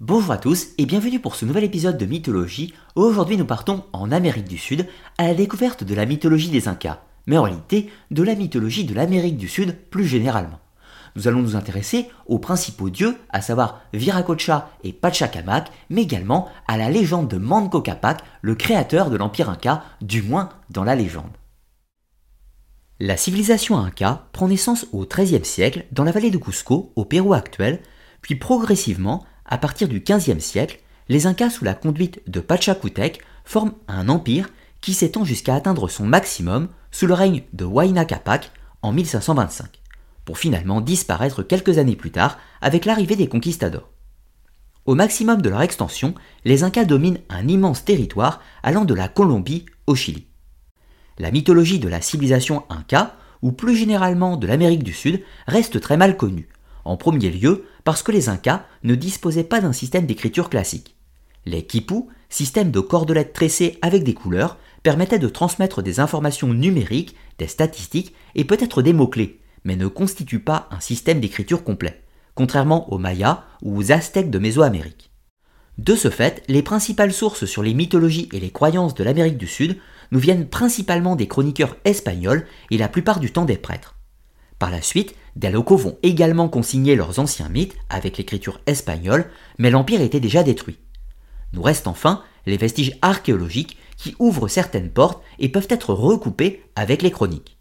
Bonjour à tous et bienvenue pour ce nouvel épisode de Mythologie. Aujourd'hui nous partons en Amérique du Sud à la découverte de la mythologie des Incas, mais en réalité de la mythologie de l'Amérique du Sud plus généralement. Nous allons nous intéresser aux principaux dieux, à savoir Viracocha et Pachacamac, mais également à la légende de Manco Capac, le créateur de l'Empire Inca, du moins dans la légende. La civilisation Inca prend naissance au XIIIe siècle dans la vallée de Cusco, au Pérou actuel, puis progressivement à partir du XVe siècle, les Incas sous la conduite de Pachacutec forment un empire qui s'étend jusqu'à atteindre son maximum sous le règne de Huayna Capac en 1525, pour finalement disparaître quelques années plus tard avec l'arrivée des conquistadors. Au maximum de leur extension, les Incas dominent un immense territoire allant de la Colombie au Chili. La mythologie de la civilisation Inca, ou plus généralement de l'Amérique du Sud, reste très mal connue, en premier lieu parce que les Incas ne disposaient pas d'un système d'écriture classique. Les quipus, système de cordelettes tressées avec des couleurs, permettaient de transmettre des informations numériques, des statistiques et peut-être des mots-clés, mais ne constituent pas un système d'écriture complet, contrairement aux Mayas ou aux Aztèques de Mésoamérique. De ce fait, les principales sources sur les mythologies et les croyances de l'Amérique du Sud nous viennent principalement des chroniqueurs espagnols et la plupart du temps des prêtres. Par la suite, des locaux vont également consigner leurs anciens mythes avec l'écriture espagnole, mais l'Empire était déjà détruit. Nous restent enfin les vestiges archéologiques qui ouvrent certaines portes et peuvent être recoupés avec les chroniques.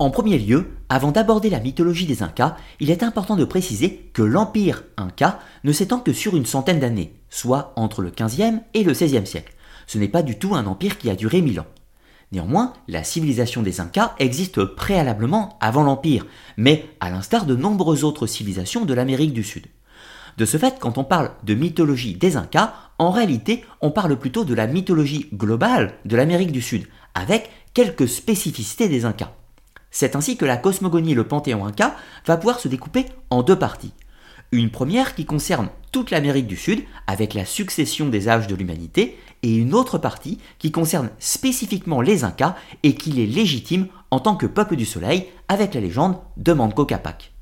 En premier lieu, avant d'aborder la mythologie des Incas, il est important de préciser que l'empire Inca ne s'étend que sur une centaine d'années, soit entre le 15e et le 16e siècle. Ce n'est pas du tout un empire qui a duré mille ans. Néanmoins, la civilisation des Incas existe préalablement avant l'Empire, mais à l'instar de nombreuses autres civilisations de l'Amérique du Sud. De ce fait, quand on parle de mythologie des Incas, en réalité, on parle plutôt de la mythologie globale de l'Amérique du Sud, avec quelques spécificités des Incas. C'est ainsi que la cosmogonie et le panthéon Inca va pouvoir se découper en deux parties. Une première qui concerne toute l'Amérique du Sud, avec la succession des âges de l'humanité, et une autre partie qui concerne spécifiquement les Incas et qui les légitime en tant que peuple du soleil, avec la légende de Manco Capac.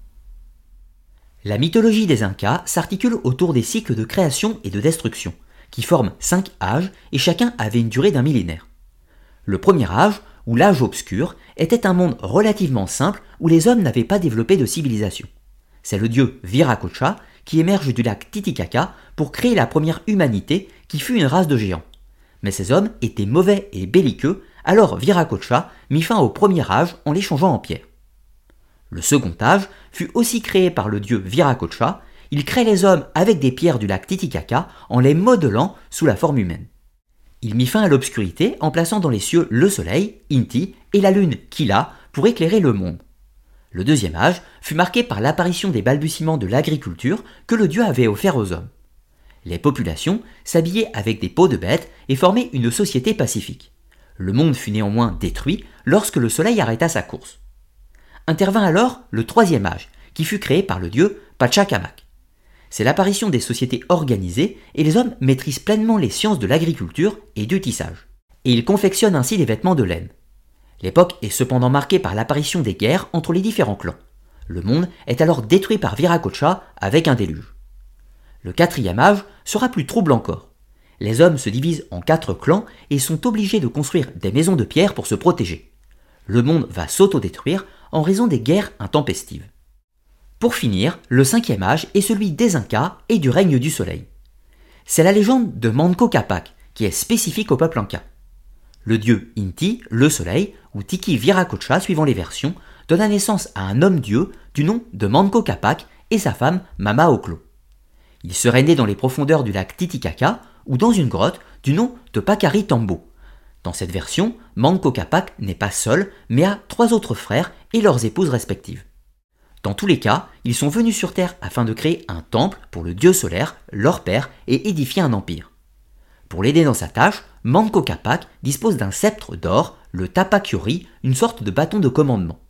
La mythologie des Incas s'articule autour des cycles de création et de destruction, qui forment cinq âges et chacun avait une durée d'un millénaire. Le premier âge, ou l'âge obscur, était un monde relativement simple où les hommes n'avaient pas développé de civilisation. C'est le dieu Viracocha qui émerge du lac Titicaca pour créer la première humanité qui fut une race de géants. Mais ces hommes étaient mauvais et belliqueux, alors Viracocha mit fin au premier âge en les changeant en pierre. Le second âge fut aussi créé par le dieu Viracocha, il crée les hommes avec des pierres du lac Titicaca en les modelant sous la forme humaine. Il mit fin à l'obscurité en plaçant dans les cieux le soleil, Inti, et la lune, Kila, pour éclairer le monde. Le deuxième âge fut marqué par l'apparition des balbutiements de l'agriculture que le dieu avait offert aux hommes. Les populations s'habillaient avec des peaux de bêtes et formaient une société pacifique. Le monde fut néanmoins détruit lorsque le soleil arrêta sa course. Intervint alors le troisième âge, qui fut créé par le dieu Pachacamac. C'est l'apparition des sociétés organisées et les hommes maîtrisent pleinement les sciences de l'agriculture et du tissage. Et ils confectionnent ainsi des vêtements de laine. L'époque est cependant marquée par l'apparition des guerres entre les différents clans. Le monde est alors détruit par Viracocha avec un déluge. Le quatrième âge sera plus trouble encore. Les hommes se divisent en quatre clans et sont obligés de construire des maisons de pierre pour se protéger. Le monde va s'autodétruire en raison des guerres intempestives. Pour finir, le cinquième âge est celui des Incas et du règne du soleil. C'est la légende de Manco Capac qui est spécifique au peuple Inca. Le dieu Inti, le soleil, ou Tiki Viracocha suivant les versions, donna naissance à un homme-dieu du nom de Manco Capac et sa femme Mama Oclo. Il serait né dans les profondeurs du lac Titicaca ou dans une grotte du nom de Pacari Tambo. Dans cette version, Manco Capac n'est pas seul, mais a trois autres frères et leurs épouses respectives. Dans tous les cas, ils sont venus sur Terre afin de créer un temple pour le dieu solaire, leur père, et édifier un empire. Pour l'aider dans sa tâche, Manco Capac dispose d'un sceptre d'or, le Tapakiori, une sorte de bâton de commandement.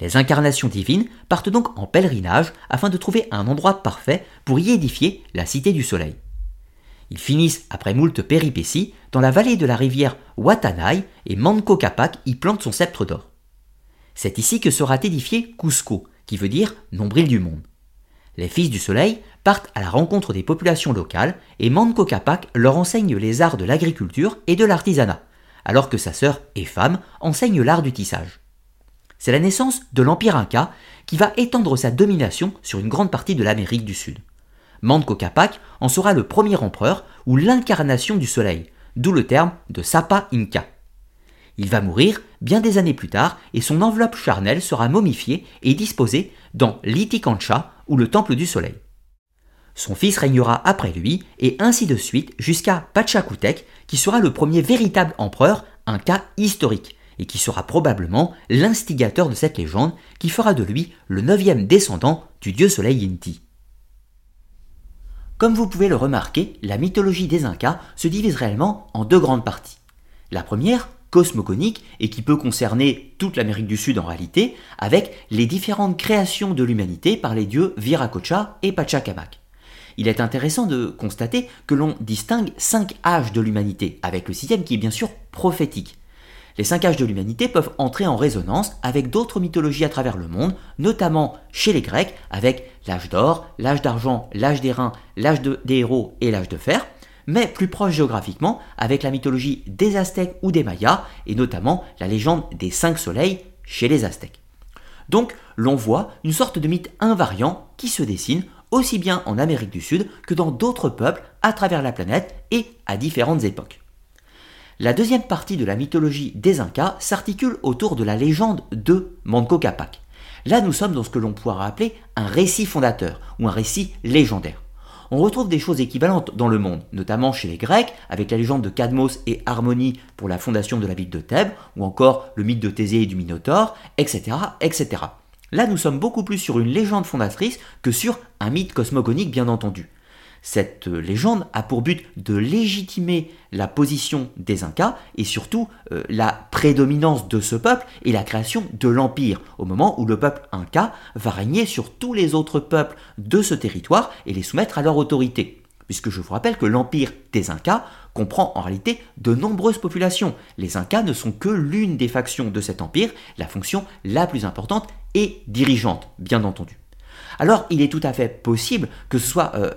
Les incarnations divines partent donc en pèlerinage afin de trouver un endroit parfait pour y édifier la cité du soleil. Ils finissent, après moult péripéties, dans la vallée de la rivière Watanai et Manco Capac y plante son sceptre d'or. C'est ici que sera édifié Cusco, qui veut dire nombril du monde. Les fils du soleil partent à la rencontre des populations locales et Manco Capac leur enseigne les arts de l'agriculture et de l'artisanat, alors que sa sœur et femme enseignent l'art du tissage. C'est la naissance de l'Empire Inca qui va étendre sa domination sur une grande partie de l'Amérique du Sud. Manco Capac en sera le premier empereur ou l'incarnation du soleil, d'où le terme de Sapa Inca. Il va mourir bien des années plus tard et son enveloppe charnelle sera momifiée et disposée dans l'Iticancha ou le temple du soleil. Son fils régnera après lui et ainsi de suite jusqu'à Pachacutec qui sera le premier véritable empereur, un cas historique, et qui sera probablement l'instigateur de cette légende qui fera de lui le neuvième descendant du dieu soleil Inti. Comme vous pouvez le remarquer, la mythologie des Incas se divise réellement en deux grandes parties. La première, cosmogonique, et qui peut concerner toute l'Amérique du Sud en réalité, avec les différentes créations de l'humanité par les dieux Viracocha et Pachacamac. Il est intéressant de constater que l'on distingue cinq âges de l'humanité, avec le sixième qui est bien sûr prophétique. Les cinq âges de l'humanité peuvent entrer en résonance avec d'autres mythologies à travers le monde, notamment chez les Grecs avec l'âge d'or, l'âge d'argent, l'âge des reins, l'âge des héros et l'âge de fer, mais plus proche géographiquement avec la mythologie des Aztèques ou des Mayas, et notamment la légende des cinq soleils chez les Aztèques. Donc l'on voit une sorte de mythe invariant qui se dessine aussi bien en Amérique du Sud que dans d'autres peuples à travers la planète et à différentes époques. La deuxième partie de la mythologie des Incas s'articule autour de la légende de Manco Capac. Là, nous sommes dans ce que l'on pourra appeler un récit fondateur ou un récit légendaire. On retrouve des choses équivalentes dans le monde, notamment chez les Grecs, avec la légende de Cadmos et Harmonie pour la fondation de la ville de Thèbes, ou encore le mythe de Thésée et du Minotaure, etc., etc. Là, nous sommes beaucoup plus sur une légende fondatrice que sur un mythe cosmogonique, bien entendu. Cette légende a pour but de légitimer la position des Incas et surtout euh, la prédominance de ce peuple et la création de l'empire, au moment où le peuple Inca va régner sur tous les autres peuples de ce territoire et les soumettre à leur autorité. Puisque je vous rappelle que l'empire des Incas comprend en réalité de nombreuses populations. Les Incas ne sont que l'une des factions de cet empire, la fonction la plus importante et dirigeante, bien entendu alors il est tout à fait possible que ce soit euh,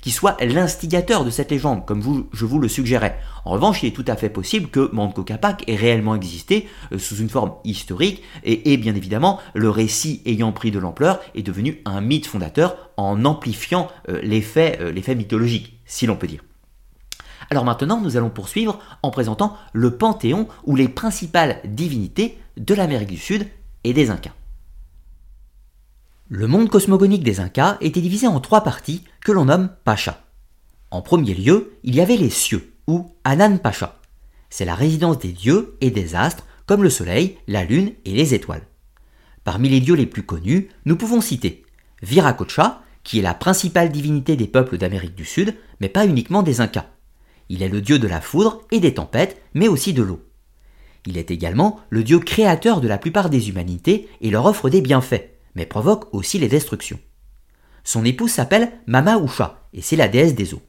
qui soit l'instigateur de cette légende, comme je vous le suggérais. En revanche, il est tout à fait possible que Manco Capac ait réellement existé euh, sous une forme historique, et, bien évidemment, le récit ayant pris de l'ampleur est devenu un mythe fondateur en amplifiant euh, les faits mythologiques, si l'on peut dire. Alors maintenant, nous allons poursuivre en présentant le panthéon ou les principales divinités de l'Amérique du Sud et des Incas. Le monde cosmogonique des Incas était divisé en trois parties que l'on nomme Pacha. En premier lieu, il y avait les cieux, ou Anan Pacha. C'est la résidence des dieux et des astres, comme le soleil, la lune et les étoiles. Parmi les dieux les plus connus, nous pouvons citer Viracocha, qui est la principale divinité des peuples d'Amérique du Sud, mais pas uniquement des Incas. Il est le dieu de la foudre et des tempêtes, mais aussi de l'eau. Il est également le dieu créateur de la plupart des humanités et leur offre des bienfaits, mais provoque aussi les destructions. Son épouse s'appelle Mama Usha, et c'est la déesse des eaux.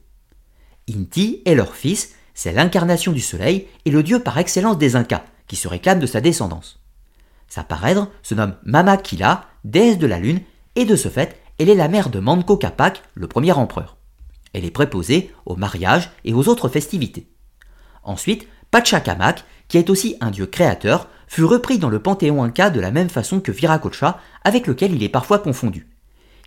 Inti est leur fils, c'est l'incarnation du soleil et le dieu par excellence des Incas, qui se réclame de sa descendance. Sa parèdre se nomme Mama Kila, déesse de la lune, et de ce fait, elle est la mère de Manco Capac, le premier empereur. Elle est préposée au mariage et aux autres festivités. Ensuite, Pachacamac, qui est aussi un dieu créateur, fut repris dans le panthéon inca de la même façon que Viracocha, avec lequel il est parfois confondu.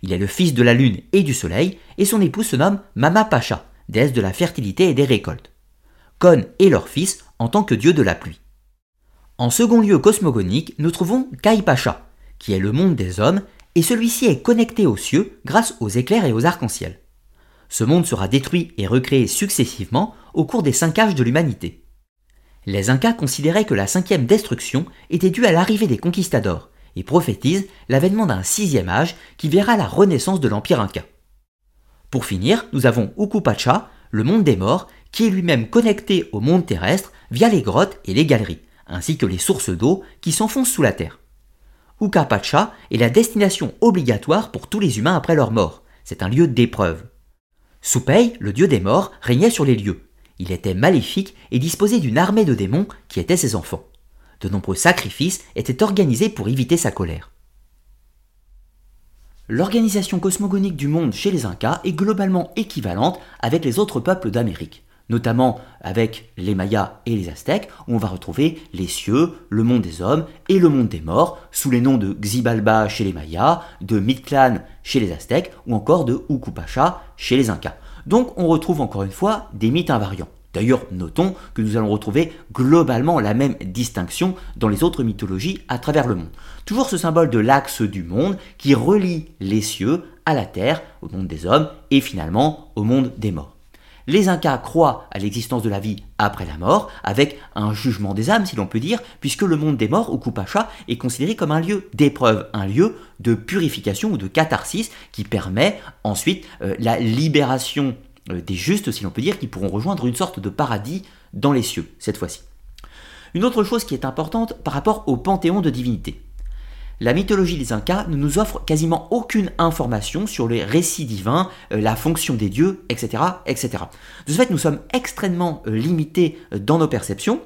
Il est le fils de la lune et du soleil, et son épouse se nomme Mama Pacha, déesse de la fertilité et des récoltes. Kon est leur fils en tant que dieu de la pluie. En second lieu cosmogonique, nous trouvons Kai Pacha, qui est le monde des hommes, et celui-ci est connecté aux cieux grâce aux éclairs et aux arcs-en-ciel. Ce monde sera détruit et recréé successivement au cours des cinq âges de l'humanité. Les Incas considéraient que la cinquième destruction était due à l'arrivée des conquistadors et prophétisent l'avènement d'un sixième âge qui verra la renaissance de l'empire Inca. Pour finir, nous avons Ukupacha, le monde des morts, qui est lui-même connecté au monde terrestre via les grottes et les galeries, ainsi que les sources d'eau qui s'enfoncent sous la terre. Ukapacha est la destination obligatoire pour tous les humains après leur mort. C'est un lieu d'épreuve. Soupei, le dieu des morts, régnait sur les lieux. Il était maléfique et disposait d'une armée de démons qui étaient ses enfants. De nombreux sacrifices étaient organisés pour éviter sa colère. L'organisation cosmogonique du monde chez les Incas est globalement équivalente avec les autres peuples d'Amérique notamment avec les Mayas et les Aztèques, où on va retrouver les cieux, le monde des hommes et le monde des morts, sous les noms de Xibalba chez les Mayas, de Mictlan chez les Aztèques, ou encore de Ukupacha chez les Incas. Donc on retrouve encore une fois des mythes invariants. D'ailleurs, notons que nous allons retrouver globalement la même distinction dans les autres mythologies à travers le monde. Toujours ce symbole de l'axe du monde qui relie les cieux à la terre, au monde des hommes et finalement au monde des morts. Les Incas croient à l'existence de la vie après la mort, avec un jugement des âmes, si l'on peut dire, puisque le monde des morts, ou Kupacha, est considéré comme un lieu d'épreuve, un lieu de purification ou de catharsis qui permet ensuite euh, la libération euh, des justes, si l'on peut dire, qui pourront rejoindre une sorte de paradis dans les cieux, cette fois-ci. Une autre chose qui est importante par rapport au panthéon de divinités la mythologie des Incas ne nous offre quasiment aucune information sur les récits divins, euh, la fonction des dieux, etc., etc. De ce fait, nous sommes extrêmement euh, limités euh, dans nos perceptions.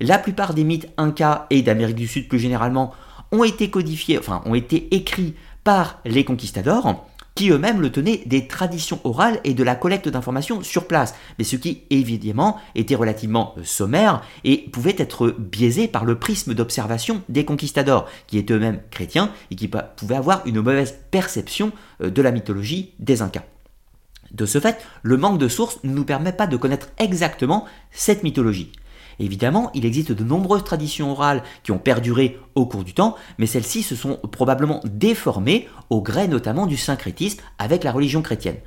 La plupart des mythes Incas et d'Amérique du Sud plus généralement ont été codifiés, enfin ont été écrits par les conquistadors qui eux-mêmes le tenaient des traditions orales et de la collecte d'informations sur place, mais ce qui évidemment était relativement euh, sommaire et pouvait être biaisé par le prisme d'observation des conquistadors, qui étaient eux-mêmes chrétiens et qui pouvaient avoir une mauvaise perception euh, de la mythologie des Incas. De ce fait, le manque de sources ne nous permet pas de connaître exactement cette mythologie. Évidemment, il existe de nombreuses traditions orales qui ont perduré au cours du temps, mais celles-ci se sont probablement déformées au gré notamment du syncrétisme avec la religion chrétienne.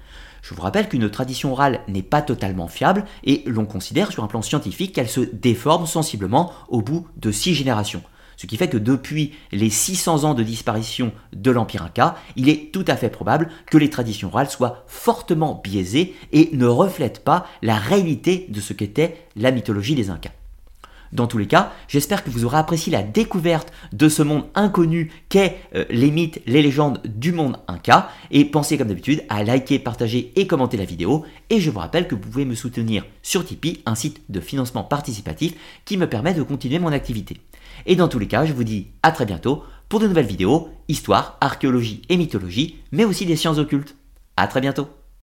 Je vous rappelle qu'une tradition orale n'est pas totalement fiable et l'on considère sur un plan scientifique qu'elle se déforme sensiblement au bout de six générations. Ce qui fait que depuis les 600 ans de disparition de l'Empire Inca, il est tout à fait probable que les traditions orales soient fortement biaisées et ne reflètent pas la réalité de ce qu'était la mythologie des Incas. Dans tous les cas, j'espère que vous aurez apprécié la découverte de ce monde inconnu qu'est euh, les mythes, les légendes du monde Inca. Et pensez comme d'habitude à liker, partager et commenter la vidéo. Et je vous rappelle que vous pouvez me soutenir sur Tipeee, un site de financement participatif qui me permet de continuer mon activité. Et dans tous les cas, je vous dis à très bientôt pour de nouvelles vidéos, histoire, archéologie et mythologie, mais aussi des sciences occultes. À très bientôt